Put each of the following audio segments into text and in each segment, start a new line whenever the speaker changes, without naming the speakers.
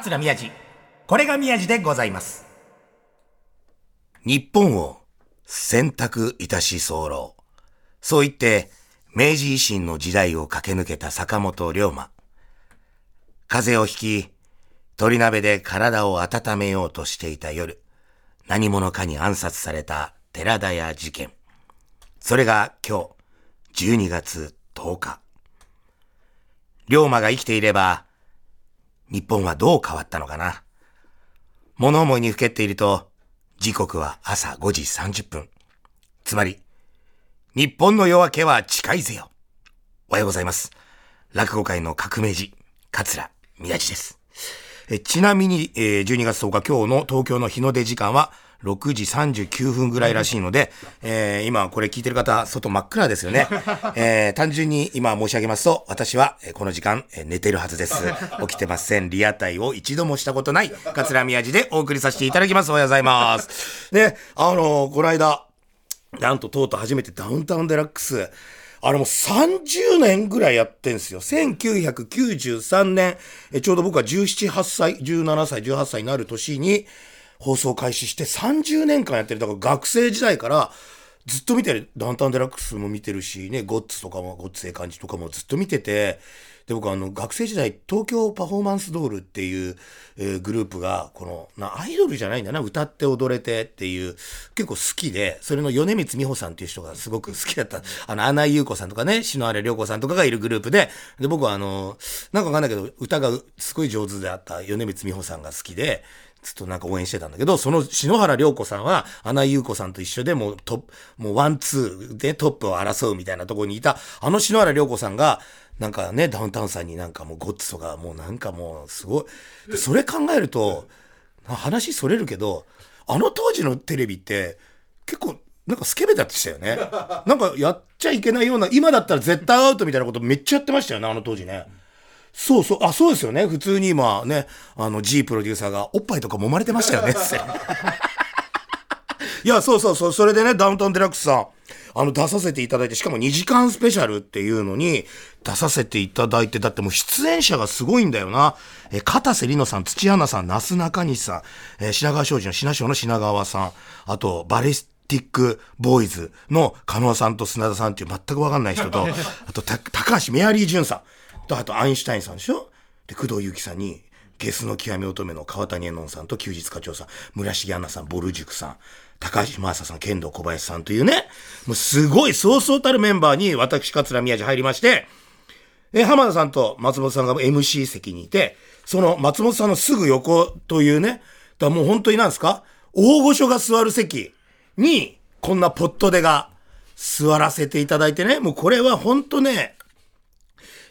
桂宮治。これが宮治でございます。日本を選択いたし候。そう言って、明治維新の時代を駆け抜けた坂本龍馬。風邪をひき、鳥鍋で体を温めようとしていた夜、何者かに暗殺された寺田屋事件。それが今日、12月10日。龍馬が生きていれば、日本はどう変わったのかな？物思いにふけっていると、時刻は朝5時30分。つまり、日本の夜明けは近いぜよ。おはようございます。落語界の革命児、桂宮治です。えちなみに、えー12月10日今日の東京の日の出時間は6時39分ぐらいらしいので、えー今これ聞いてる方、外真っ暗ですよね。えー単純に今申し上げますと、私はえーこの時間、えー寝てるはずです。起きてません。リアタイを一度もしたことない、桂宮治でお送りさせていただきます。おはようございます。で、あのーこの間、なんととうとう初めてダウンタウンデラックス、あれもう30年ぐらいやってんすよ。1993年、えちょうど僕は17、8歳、17歳、18歳になる年に放送開始して30年間やってる。だから学生時代からずっと見てる。ダウンタウンデラックスも見てるし、ね、ゴッツとかも、ゴッツええ感じとかもずっと見てて、で、僕あの、学生時代、東京パフォーマンスドールっていう、えーグループが、この、な、アイドルじゃないんだな、歌って踊れてっていう、結構好きで、それの米光美穂さんっていう人がすごく好きだった。あの、穴井優子さんとかね、篠原涼子さんとかがいるグループで、で、僕はあの、なんかわかんないけど、歌がすごい上手であった米光美穂さんが好きで、ずっとなんか応援してたんだけど、その篠原涼子さんは、穴井優子さんと一緒でもうト、もうワンツーでトップを争うみたいなとこにいた、あの篠原涼子さんが、なんかね、ダウンタウンさんになんかもうゴッツとか、もうなんかもうすごい。それ考えると、話それるけど、あの当時のテレビって、結構、なんかスケベだってしたよね。なんかやっちゃいけないような、今だったら絶対アウトみたいなことめっちゃやってましたよね、あの当時ね。そうそう、あ、そうですよね。普通に今ね、あの G プロデューサーがおっぱいとか揉まれてましたよね。いや、そうそうそう、それでね、ダウンタウンデラックスさん、あの、出させていただいて、しかも2時間スペシャルっていうのに出させていただいて、だってもう出演者がすごいんだよな。え、片瀬里乃さん、土屋さん、那須中西さん、えー品川庄司の品庄の品川さん、あと、バレスティックボーイズの加納さんと砂田さんっていう全くわかんない人と、あと、た高橋メアリー潤さん、と、あと、アインシュタインさんでしょ？で、工藤由紀さんに、ゲスの極み乙女の川谷絵音さんと休日課長さん、村重杏奈さん、ボル塾さん、高橋真麻さん、剣道小林さんというね、もうすごいそうそうたるメンバーに私、桂宮治入りまして、え、浜田さんと松本さんが MC 席にいて、その松本さんのすぐ横というね、だもう本当になんですか？大御所が座る席に、こんなポットでが座らせていただいてね、もうこれは本当ね、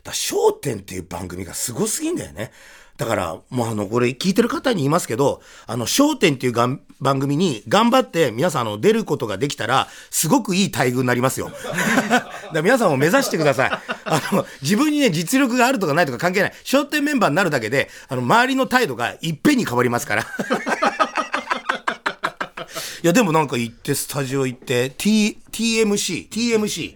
だ笑点っていう番組がすごすぎんだよね。だから、もうあの、これ聞いてる方に言いますけど、あの、笑点っていうがん番組に頑張って皆さんあの、出ることができたら、すごくいい待遇になりますよ。だ皆さんも目指してください。あの、自分にね、実力があるとかないとか関係ない。笑点メンバーになるだけで、あの、周りの態度がいっぺんに変わりますから。いや、でもなんか行って、スタジオ行って、T、TMC、TMC、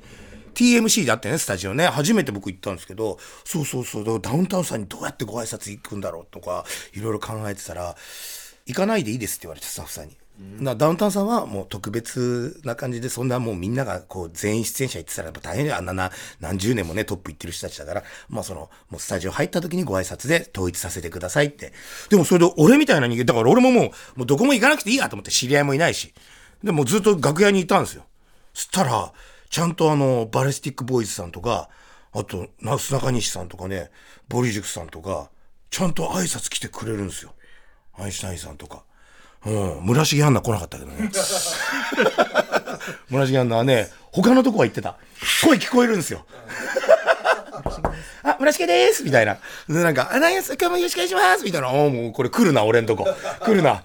TMC であってね、スタジオね。初めて僕行ったんですけど、そうそうそう、ダウンタウンさんにどうやってご挨拶行くんだろうとか、いろいろ考えてたら、行かないでいいですって言われて、スタッフさんに。なダウンタウンさんはもう特別な感じで、そんなもうみんながこう全員出演者行ってたらやっぱ大変で、あんなな何十年もねトップ行ってる人たちだから、まあその、もうスタジオ入った時にご挨拶で統一させてくださいって。でもそれで俺みたいな人間、だから俺ももう、もうどこも行かなくていいやと思って知り合いもいないし。でもうずっと楽屋にいたんですよ。そしたら、ちゃんとあの、バレスティックボーイズさんとか、あと、なすなかにしさんとかね、ボリジュクさんとか、ちゃんと挨拶来てくれるんですよ。アインシュタインさんとか。うん、村重杏奈来なかったけどね。村重杏奈はね、他のとこは行ってた。声聞こえるんですよ。あ、村重ですみたいな。で、なんか、あ、なんや、今日もよろしくお願いしますみたいな。おもうこれ来るな、俺んとこ。来るな。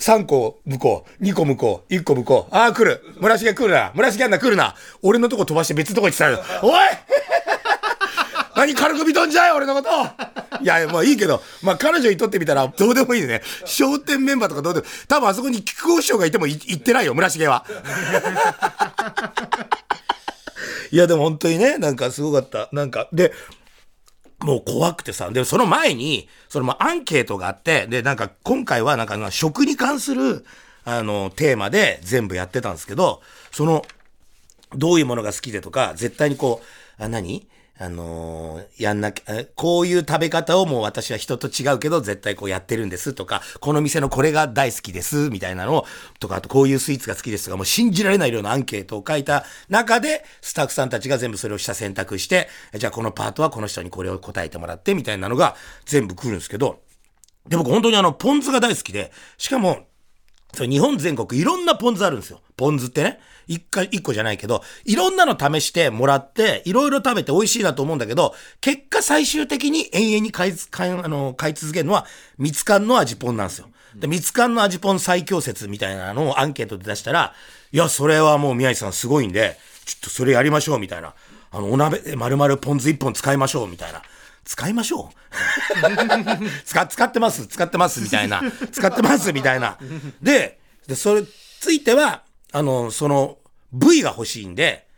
3個向こう、2個向こう、1個向こう。ああ、来る。村重来るな。村重杏奈来るな。俺のとこ飛ばして別のとこ行ってたよ。おい 何軽く見とんじゃい俺のこといや、まあいいけど、まあ彼女にとってみたらどうでもいいね。商店メンバーとかどうでも、多分あそこに木久扇師匠がいてもい行ってないよ、村重は。いや、でも本当にね、なんかすごかった。なんか、で、もう怖くてさ、で、その前に、そのまアンケートがあって、で、なんか今回はなんか食に関する、あの、テーマで全部やってたんですけど、その、どういうものが好きでとか、絶対にこう、あ、何？あのー、やんなきゃ、こういう食べ方をもう私は人と違うけど絶対こうやってるんですとか、この店のこれが大好きですみたいなのを、とか、あとこういうスイーツが好きですとか、もう信じられない量のアンケートを書いた中で、スタッフさんたちが全部それを下選択して、じゃあこのパートはこの人にこれを答えてもらってみたいなのが全部来るんですけど、で、僕本当にあの、ポン酢が大好きで、しかも、そ日本全国いろんなポン酢あるんですよ。ポン酢ってね。一回、一個じゃないけど、いろんなの試してもらって、いろいろ食べて美味しいなと思うんだけど、結果最終的に永遠に買い、買い、あの、買い続けるのは、蜜缶の味ポンなんですよ。で、蜜缶の味ポン最強説みたいなのをアンケートで出したら、いや、それはもう宮治さんすごいんで、ちょっとそれやりましょう、みたいな。あの、お鍋で丸々ポン酢一本使いましょう、みたいな。使いましょう 使使ってます使ってますみたいな。使ってますみたいな。で、で、それついては、あの、その、V が欲しいんで、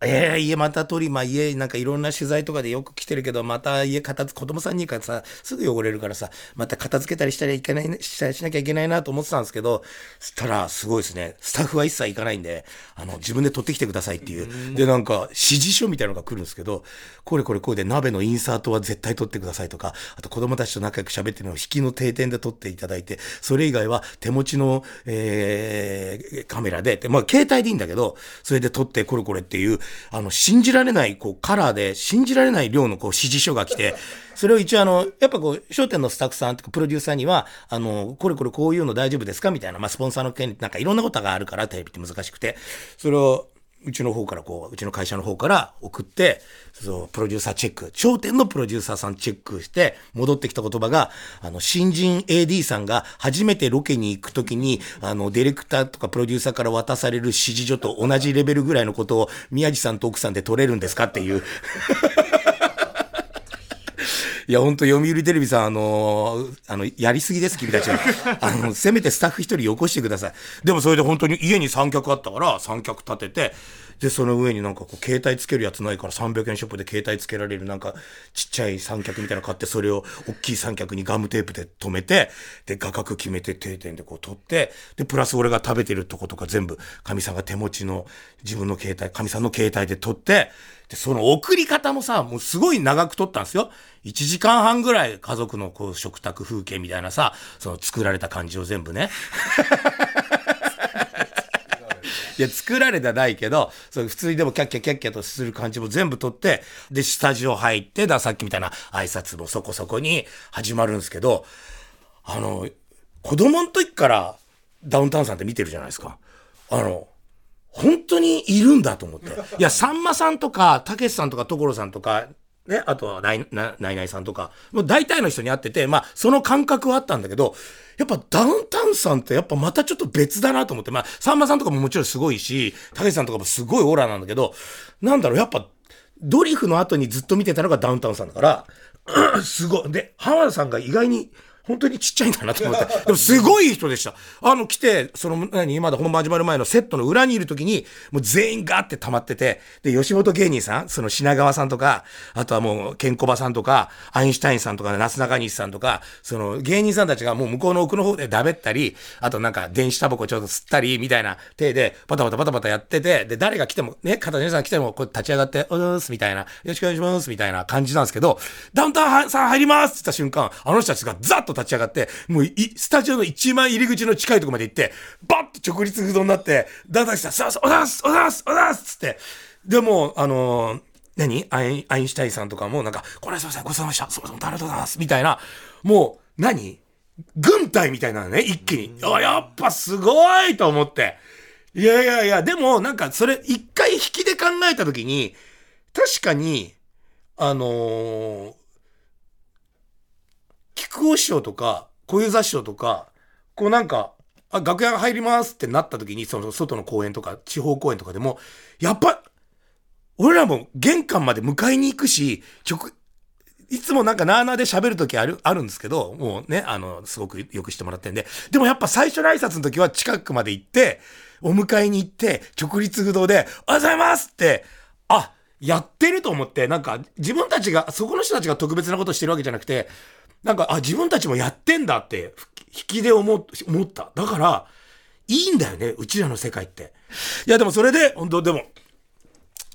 えー、家また取り、まあ家なんかいろんな取材とかでよく来てるけど、また家片付、子供さんにからさ、すぐ汚れるからさ、また片付けたりしたらいけない、ししなきゃいけないなと思ってたんですけど、そしたらすごいですね。スタッフは一切行かないんで、あの、自分で取ってきてくださいっていう。で、なんか指示書みたいなのが来るんですけど、これこれこれで鍋のインサートは絶対取ってくださいとか、あと子供たちと仲良く喋ってるのを引きの定点で撮っていただいて、それ以外は手持ちの、えー、カメラで、まあ携帯でいいんだけど、それで撮ってこれこれっていう、あの、信じられない、こう、カラーで、信じられない量の、こう、指示書が来て、それを一応、あの、やっぱこう、商店のスタッフさんとか、プロデューサーには、あの、これこれこういうの大丈夫ですか？みたいな、まあ、スポンサーの件、なんかいろんなことがあるから、テレビって難しくて、それを、うちの方からこう、うちの会社の方から送って、そう、プロデューサーチェック、頂点のプロデューサーさんチェックして、戻ってきた言葉が、あの、新人 AD さんが初めてロケに行くときに、あの、ディレクターとかプロデューサーから渡される指示書と同じレベルぐらいのことを、宮地さんと奥さんで取れるんですかっていう。いや、ほんと読売テレビさん、あのー、あの、やりすぎです、君たちは。あの、せめてスタッフ一人よこしてください。でもそれで本当に家に三脚あったから、三脚立てて、で、その上になんかこう、携帯つけるやつないから300円ショップで携帯つけられるなんか、ちっちゃい三脚みたいなの買って、それを大きい三脚にガムテープで止めて、で、画角決めて定点でこう撮って、で、プラス俺が食べてるとことか全部、神さんが手持ちの自分の携帯、神さんの携帯で撮って、で、その送り方もさ、もうすごい長く撮ったんですよ。1時間半ぐらい家族のこう食卓風景みたいなさ、その作られた感じを全部ね。いや、作られたないけど、そう普通にでもキャッキャキャッキャとする感じも全部撮って、で、スタジオ入って、だ、さっきみたいな挨拶もそこそこに始まるんですけど、あの、子供の時からダウンタウンさんって見てるじゃないですか。あの、本当にいるんだと思って。いや、さんまさんとか、たけしさんとか、所さんとか、ね、あとはナイナイナイさんとか、もう大体の人に会ってて、まあ、その感覚はあったんだけど、やっぱダウンタウンさんってやっぱまたちょっと別だなと思って、まあ、さんまさんとかももちろんすごいし、たけしさんとかもすごいオーラなんだけど、なんだろう、やっぱ、ドリフの後にずっと見てたのがダウンタウンさんだから、すごい。で、浜田さんが意外に本当にちっちゃいんだなと思って。でもすごい人でした。あの、来て、その、何、まだ本番始まる前のセットの裏にいる時に、もう全員ガーって溜まってて、で、吉本芸人さん、その品川さんとか、あとはもう、ケンコバさんとか、アインシュタインさんとか、なすなかにしさんとか、その、芸人さんたちがもう向こうの奥の方でだべったり、あとなんか、電子タバコちょっと吸ったり、みたいな手で、パタパタパタパタやってて、で、誰が来ても、ね、片根さん来ても、こう立ち上がって、おーす、みたいな、よろしくお願いします、みたいな感じなんですけど、ダウンタウンさん入りますって言った瞬間、あの人たちがザッと立ち上がって、もうもうスタジオの一番入り口の近いとこまで行って、バッと直立不動になって、だんだんした、さあ、おだすおだすおだすつって。でも、あのー、何？アイアインシュタインさんとかもなんか、これすいません、ごちそうさまでした。すいません、ありがとうございます。みたいな、もう、何？軍隊みたいなのね、一気に。あ、やっぱすごいと思って。いやいやいや、でもなんかそれ一回引きで考えたときに、確かに、あのー、菊尾師匠とか、小遊三師匠とか、こうなんか、あ、楽屋入りますってなった時に、その外の公園とか、地方公園とかでも、やっぱ、俺らも玄関まで迎えに行くし、直、いつもなんかなーなーで喋るときある、あるんですけど、もうね、あの、すごくよくしてもらってんで。でもやっぱ最初の挨拶の時は近くまで行って、お迎えに行って、直立不動で、おはようございますって、あ、やってると思って、なんか自分たちが、そこの人たちが特別なことしてるわけじゃなくて、なんか、あ、自分たちもやってんだって、引きで思思った。だから、いいんだよね、うちらの世界って。いや、でもそれで、本当でも、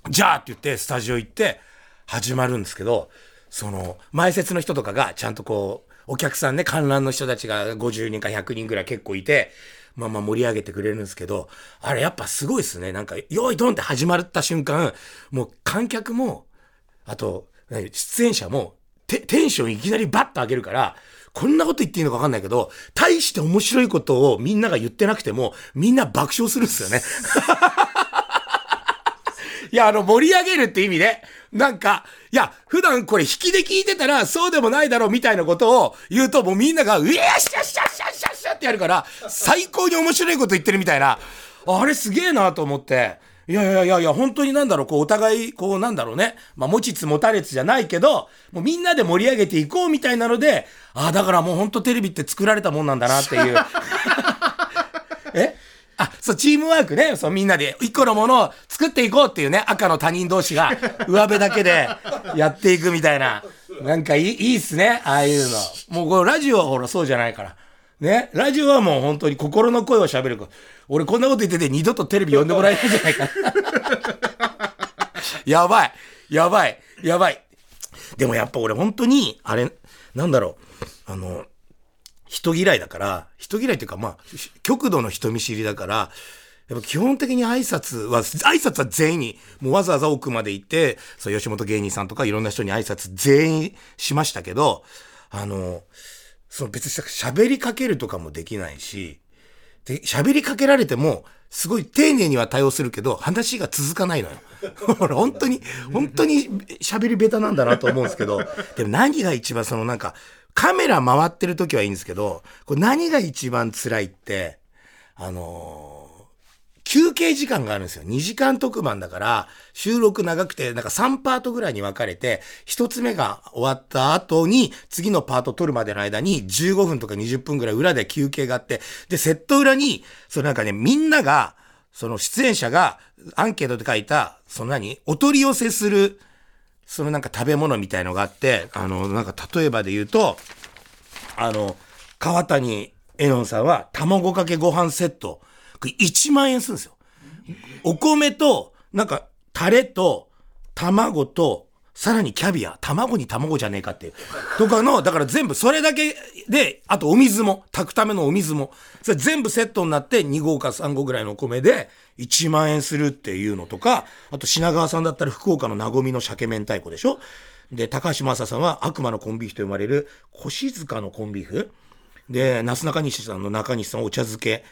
じゃあって言って、スタジオ行って、始まるんですけど、その、前説の人とかが、ちゃんとこう、お客さんね、観覧の人たちが50人か100人ぐらい結構いて、まあまあ盛り上げてくれるんですけど、あれやっぱすごいですね。なんか、用意ドンって始まった瞬間、もう観客も、あと、出演者も、テンションいきなりバッと上げるから、こんなこと言っていいのかわかんないけど、大して面白いことをみんなが言ってなくても、みんな爆笑するんですよね。いや、あの、盛り上げるって意味で、なんか、いや、普段これ引きで聞いてたら、そうでもないだろうみたいなことを言うと、もうみんなが、うえーしゃしゃしゃしゃしゃってやるから、最高に面白いこと言ってるみたいな、あれすげえなと思って、いやいやいやいや、本当になんだろう、こう、お互い、こう、なんだろうね。まあ、持ちつ持たれつじゃないけど、もうみんなで盛り上げていこうみたいなので、ああ、だからもう本当テレビって作られたもんなんだなっていう。え？あ、そう、チームワークね。そう、みんなで一個のものを作っていこうっていうね、赤の他人同士が、上辺だけでやっていくみたいな。なんかいい、いいっすね。ああいうの。もうこのラジオはほら、そうじゃないから。ね。ラジオはもう本当に心の声を喋る。俺こんなこと言ってて二度とテレビ呼んでもらえないんじゃないか やばい。やばい。やばい。でもやっぱ俺本当に、あれ、なんだろう。あの、人嫌いだから、人嫌いっていうかまあ、極度の人見知りだから、やっぱ基本的に挨拶は、挨拶は全員に、もうわざわざ奥まで行って、そう、吉本芸人さんとかいろんな人に挨拶全員しましたけど、あの、その別に喋りかけるとかもできないし、で、喋りかけられても、すごい丁寧には対応するけど、話が続かないのよ。本当に、本当に喋り下手なんだなと思うんですけど、でも何が一番そのなんか、カメラ回ってる時はいいんですけど、これ何が一番辛いって、あのー休憩時間があるんですよ。2時間特番だから、収録長くて、なんか3パートぐらいに分かれて、1つ目が終わった後に、次のパート撮るまでの間に、15分とか20分ぐらい裏で休憩があって、で、セット裏に、そのなんかね、みんなが、その出演者が、アンケートで書いた、その何お取り寄せする、そのなんか食べ物みたいのがあって、あの、なんか例えばで言うと、あの、川谷絵音さんは、卵かけご飯セット、1万円するんですよ。お米と、なんか、タレと、卵と、さらにキャビア。卵に卵じゃねえかっていう。とかの、だから全部それだけで、あとお水も、炊くためのお水も。それ全部セットになって2合か3合ぐらいのお米で1万円するっていうのとか、あと品川さんだったら福岡のなごみの鮭明太子でしょで、高橋正さんは悪魔のコンビーフと呼ばれる、腰塚のコンビーフ。で、なすなかにしさんの中西さんお茶漬け。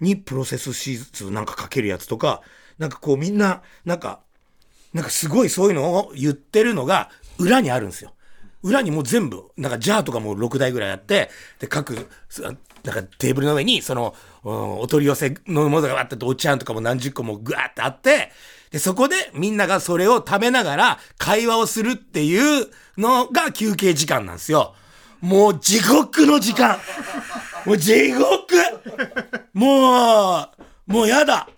にプロセスシーズなんかかけるやつとか、なんかこうみんな、なんか、なんかすごいそういうのを言ってるのが裏にあるんですよ。裏にもう全部、なんかジャーとかもう6台ぐらいあって、で、各、なんかテーブルの上に、その、お取り寄せのものがあってお茶とかも何十個もぐわってあって、で、そこでみんながそれを食べながら会話をするっていうのが休憩時間なんですよ。もう地獄の時間。もう地獄もう、もうやだ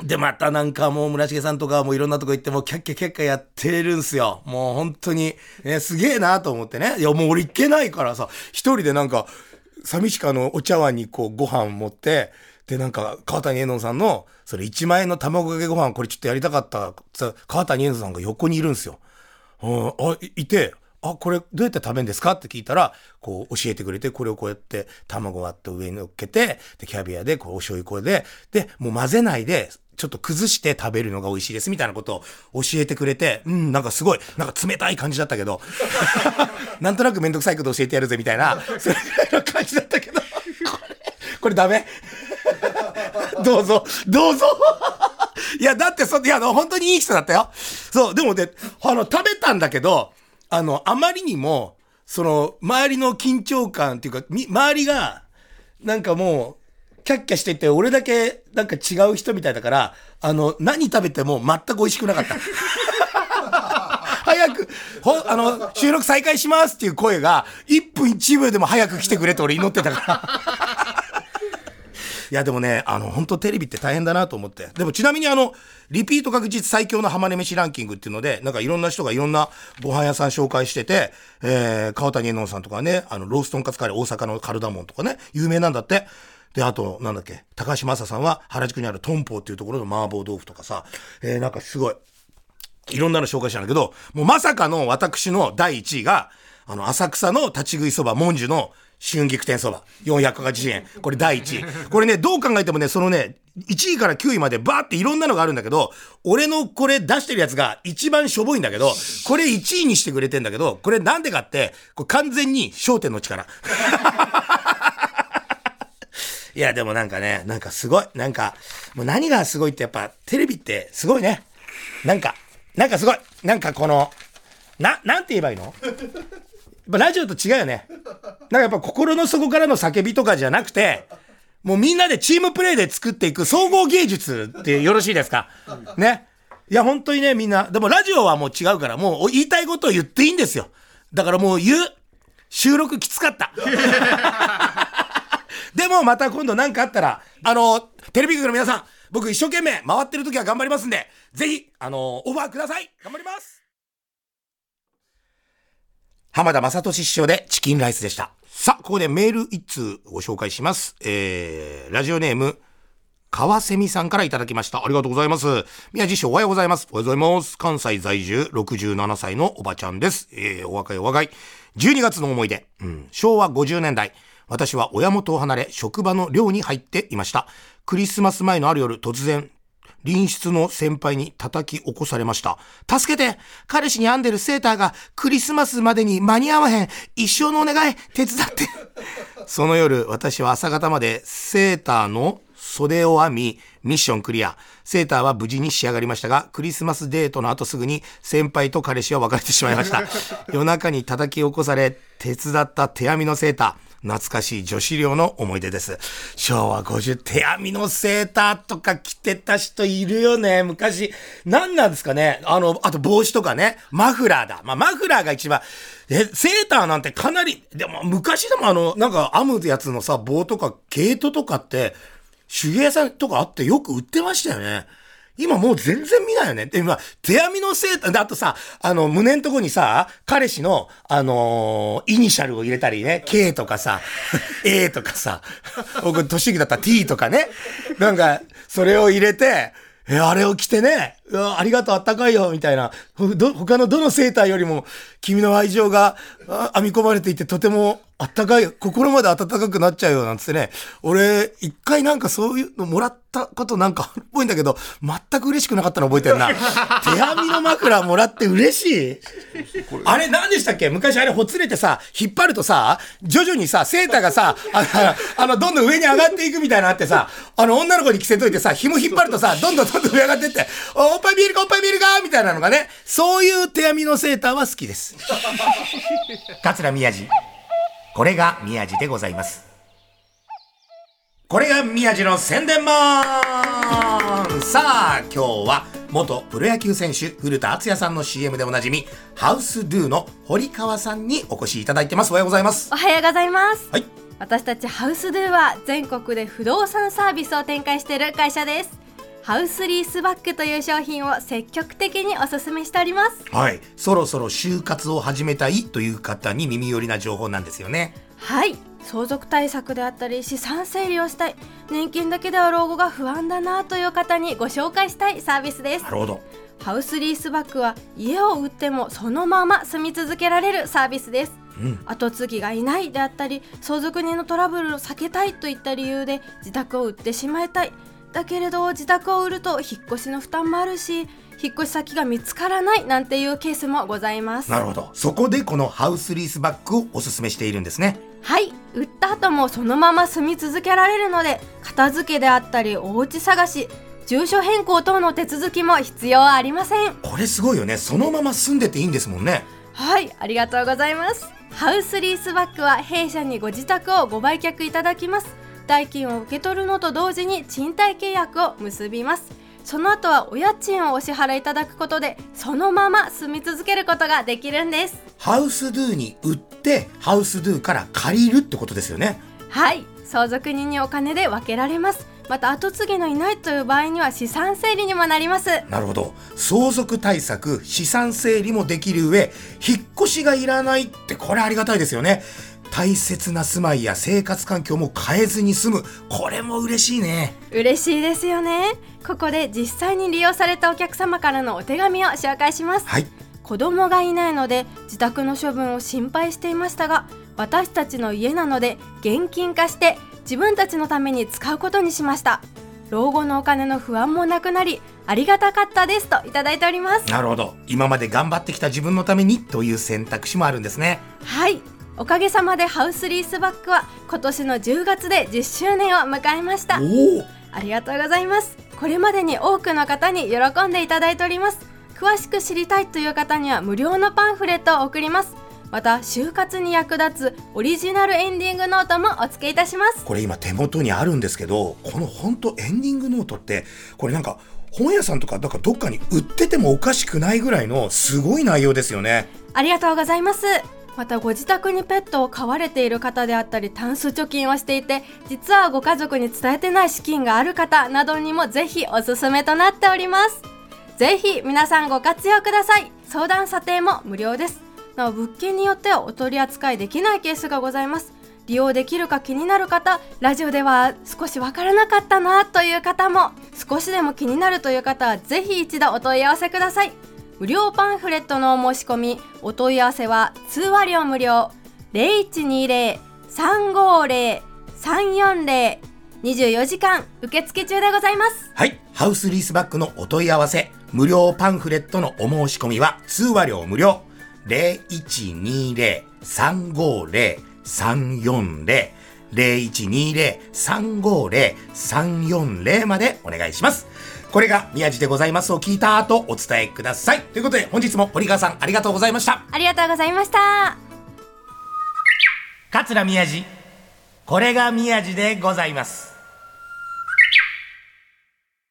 で、またなんかもう村重さんとかもいろんなとこ行ってもキャッキャキャッキャやってるんすよ。もう本当に、ね、すげえなと思ってね。いやもう俺行けないからさ、一人でなんか、寂しかのお茶碗にこうご飯持って、でなんか川谷絵音さんの、それ1万円の卵かけご飯これちょっとやりたかった。川谷絵音さんが横にいるんすよ。うん、あ、いて、あ、これどうやって食べるんですか？って聞いたら、こう教えてくれて、これをこうやって卵割って上に乗っけて、で、キャビアで、こうお醤油これで、で、もう混ぜないで、ちょっと崩して食べるのが美味しいですみたいなことを教えてくれて、うん、なんかすごい、なんか冷たい感じだったけど、なんとなくめんどくさいこと教えてやるぜみたいな、それぐらいの感じだったけど、これ、これダメ？どうぞ、どうぞ！いや、だってそ、いや、本当にいい人だったよ。そう、でもね、あの、食べたんだけど、あの、あまりにも、その、周りの緊張感っていうか、周りが、なんかもう、キャッキャしてて、俺だけ、なんか違う人みたいだから、あの、何食べても全く美味しくなかった。早く、ほ、あの、収録再開しますっていう声が、1分1秒でも早く来てくれって俺祈ってたから。いやでもね、あの、本当テレビって大変だなと思って。でもちなみにあの、リピート確実最強の浜根飯ランキングっていうので、なんかいろんな人がいろんなご飯屋さん紹介してて、えー、川谷絵音さんとかね、あの、ローストンカツカレー大阪のカルダモンとかね、有名なんだって。で、あと、なんだっけ、高橋正さんは原宿にあるトンポーっていうところの麻婆豆腐とかさ、えー、なんかすごい、いろんなの紹介したんだけど、もうまさかの私の第1位が、あの、浅草の立ち食いそば、もんじゅの春菊天そば、480円。これ第1位。これね、どう考えてもね、そのね、1位から9位までバーっていろんなのがあるんだけど、俺のこれ出してるやつが一番しょぼいんだけど、これ1位にしてくれてんだけど、これなんでかって、これ完全に焦点の力。いや、でもなんかね、なんかすごい。なんか、もう何がすごいってやっぱテレビってすごいね。なんか、なんかすごい。なんかこの、な、なんて言えばいいの？ぱラジオと違うよね。なんかやっぱ心の底からの叫びとかじゃなくて、もうみんなでチームプレイで作っていく総合芸術ってよろしいですか？ね。いや、本当にね、みんな。でもラジオはもう違うから、もう言いたいことを言っていいんですよ。だからもう言う。収録きつかった。でもまた今度何かあったら、あの、テレビ局の皆さん、僕一生懸命回ってる時は頑張りますんで、ぜひ、あの、オファーください頑張ります浜田雅俊師匠でチキンライスでした。さあ、ここでメール一通ご紹介します。えー、ラジオネーム、川瀬美さんからいただきました。ありがとうございます。宮地師匠おはようございます。おはようございます。関西在住67歳のおばちゃんです。えー、お若いお若い。12月の思い出。うん、昭和50年代。私は親元を離れ、職場の寮に入っていました。クリスマス前のある夜、突然、隣室の先輩に叩き起こされました。助けて。彼氏に編んでるセーターがクリスマスまでに間に合わへん。一生のお願い。手伝って。その夜、私は朝方までセーターの袖を編み、ミッションクリア。セーターは無事に仕上がりましたが、クリスマスデートの後すぐに先輩と彼氏は別れてしまいました。夜中に叩き起こされ、手伝った手編みのセーター。懐かしい女子寮の思い出です。昭和50手編みのセーターとか着てた人いるよね。昔。何なんですかねあの、あと帽子とかね。マフラーだ。まあ、マフラーが一番。え、セーターなんてかなり、でも昔でもあの、なんか編むやつのさ、棒とか毛糸とかって、手芸屋さんとかあってよく売ってましたよね。今もう全然見ないよね。で、今、手編みのセーター、で、あとさ、あの、胸のとこにさ、彼氏の、あのー、イニシャルを入れたりね、K とかさ、A とかさ、僕、年だったら T とかね、なんか、それを入れて、え、あれを着てね、ありがとう、あったかいよ、みたいな。他のどのセーターよりも、君の愛情が編み込まれていて、とてもあったかい、心まで温かくなっちゃうよ、なんつってね。俺、一回なんかそういうのもらったことなんかあるっぽいんだけど、全く嬉しくなかったの覚えてるな。手編みの枕もらって嬉しい？あれ何でしたっけ？昔あれほつれてさ、引っ張るとさ、徐々にさ、セーターがさ、あの、あのどんどん上に上がっていくみたいなのあってさ、あの、女の子に着せといてさ、紐引っ張るとさ、どんどんどんどん上上がってって、おっぱい見えるかおっぱい見えるかみたいなのがね、そういう手編みのセーターは好きです。桂宮治。これが宮治でございます。これが宮治の宣伝マンさあ、今日は元プロ野球選手古田敦也さんの CM でおなじみ、ハウスドゥの堀川さんにお越しいただいてます。おはようございます。
おはようございます。
はい。
私たちハウスドゥは全国で不動産サービスを展開している会社です。ハウスリースバッグという商品を積極的にお勧めしております。
はい。そろそろ就活を始めたいという方に耳寄りな情報なんですよね。
はい。相続対策であったり資産整理をしたい。年金だけでは老後が不安だなという方にご紹介したいサービスです。
なるほど。
ハウスリースバッグは家を売ってもそのまま住み続けられるサービスです。うん、後継ぎがいないであったり相続人のトラブルを避けたいといった理由で自宅を売ってしまいたいだけれど自宅を売ると引っ越しの負担もあるし引っ越し先が見つからないなんていうケースもございます。
なるほど。そこでこのハウスリースバッグをおすすめしているんですね。
はい。売った後もそのまま住み続けられるので片付けであったりお家探し住所変更等の手続きも必要ありません。
これすごいよね。そのまま住んでていいんですもんね。
はい。ありがとうございます。ハウスリースバッグは弊社にご自宅をご売却いただきます代金を受け取るのと同時に賃貸契約を結びます。その後はお家賃をお支払いいただくことでそのまま住み続けることができるんです。
ハウスドゥに売ってハウスドゥから借りるってことですよね。
はい。相続人にお金で分けられます。また後継ぎのいないという場合には資産整理にもなります。
なるほど。相続対策資産整理もできる上引っ越しがいらないってこれありがたいですよね大切な住まいや生活環境も変えずに済む。これも嬉しいね。
嬉しいですよね。ここで実際に利用されたお客様からのお手紙を紹介します、
はい。
子供がいないので自宅の処分を心配していましたが私たちの家なので現金化して自分たちのために使うことにしました。老後のお金の不安もなくなりありがたかったですといただいております。
なるほど。今まで頑張ってきた自分のためにという選択肢もあるんですね。
はいおかげさまでハウスリースバックは今年の10月で10周年を迎えました。ありがとうございます。これまでに多くの方に喜んでいただいております。詳しく知りたいという方には無料のパンフレットを送ります。また就活に役立つオリジナルエンディングノートもお付けいたします。
これ今手元にあるんですけどこの本当エンディングノートってこれなんか本屋さんとかなんかどっかに売っててもおかしくないぐらいのすごい内容ですよね。
ありがとうございますまたご自宅にペットを飼われている方であったりタンス貯金をしていて実はご家族に伝えてない資金がある方などにもぜひおすすめとなっております。ぜひ皆さんご活用ください。相談査定も無料です。なお物件によってはお取り扱いできないケースがございます。利用できるか気になる方ラジオでは少しわからなかったなという方も少しでも気になるという方はぜひ一度お問い合わせください。無料パンフレットのお申し込み。お問い合わせは通話料無料0120-350-340 24時間受付中でございます。
はい。ハウスリースバックのお問い合わせ無料パンフレットのお申し込みは通話料無料。0120-350-340 0120-350-340までお願いします。これが宮地でございますを聞いた後お伝えください。ということで本日も堀川さんありがとうございました。
ありがとうございました
桂宮治。これが宮治でございます。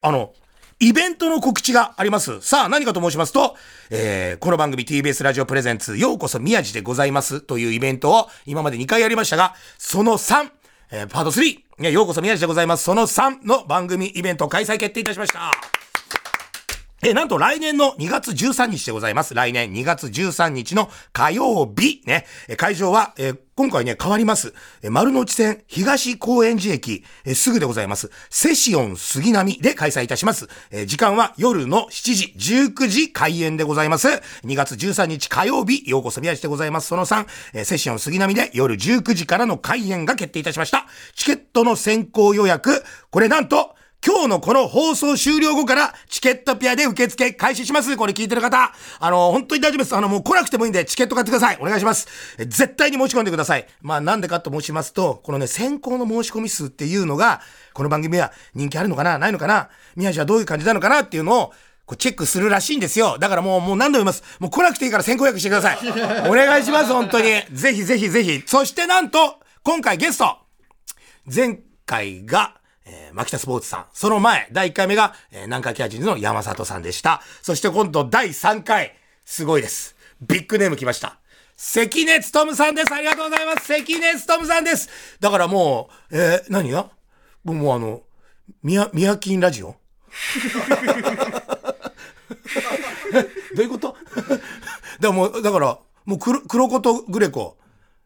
あの、イベントの告知があります。さあ、何かと申しますと、えー、この番組 TBS ラジオプレゼンツ、ようこそ宮地でございますというイベントを今まで2回やりましたが、その3、えー、パート3、ねようこそ宮地でございます。その3の番組イベント開催決定いたしました。え、なんと来年の2月13日でございます。来年2月13日の火曜日、ね。え会場は、え今回ね、変わります。え丸の内線東高円寺駅、えすぐでございます。セシオン杉並で開催いたします。え時間は夜の7時、19時開演でございます。2月13日火曜日、ようこそ宮地でございます。その3、えセシオン杉並で夜19時からの開演が決定いたしました。チケットの先行予約、これなんと、今日のこの放送終了後からチケットピアで受付開始します。これ聞いてる方。あの、本当に大丈夫です。あの、もう来なくてもいいんでチケット買ってください。お願いします。え絶対に申し込んでください。まあなんでかと申しますと、このね、先行の申し込み数っていうのが、この番組は人気あるのかな？ないのかな？宮地はどういう感じなのかなっていうのを、こうチェックするらしいんですよ。だからもう、もう何度も言います。もう来なくていいから先行予約してください。お願いします、本当に。ぜひぜひぜひ。そしてなんと、今回ゲスト、前回が、えー、牧田スポーツさん。その前、第1回目が、えー、南海キャジンズの山里さんでした。そして今度第3回、すごいです。ビッグネーム来ました。関根勤さんです。ありがとうございます。関根勤さんです。だからもう、えー、何が？もうあの、ミヤ、ミヤキンラジオ？どういうこと？でもも、だから、もう黒、黒子とグレコ、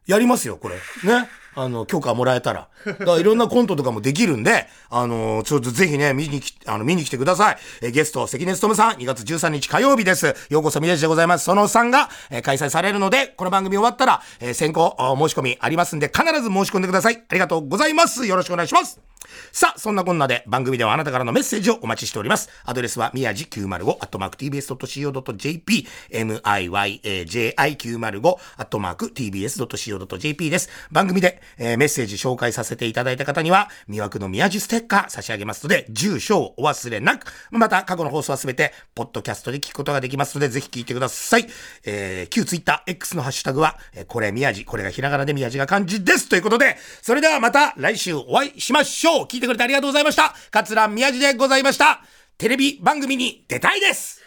やりますよ、これ。ね？あの、許可もらえたら。だからいろんなコントとかもできるんで、あのちょっとぜひね、見にき、あの、見に来てください。えーゲスト、関根勤さん、2月13日火曜日です。ようこそ宮地でございます。その3が、えー開催されるので、この番組終わったら、えー先行、申し込みありますんで、必ず申し込んでください。ありがとうございます。よろしくお願いします。さあ、そんなこんなで番組ではあなたからのメッセージをお待ちしております。アドレスは、宮地905、アットマーク tbs.co.jp、miyaji905、アットマーク tbs.co.jp です。番組で、えーメッセージ紹介させていただいた方には、魅惑の宮地ステッカー差し上げますので、住所をお忘れなく。また、過去の放送はすべて、ポッドキャストで聞くことができますので、ぜひ聞いてください。えー、旧ツイッター X のハッシュタグは、えーこれ宮地、これがひらがなで宮地が漢字です。ということで、それではまた来週お会いしましょう。聞いてくれてありがとうございました。桂宮地でございました。テレビ番組に出たいです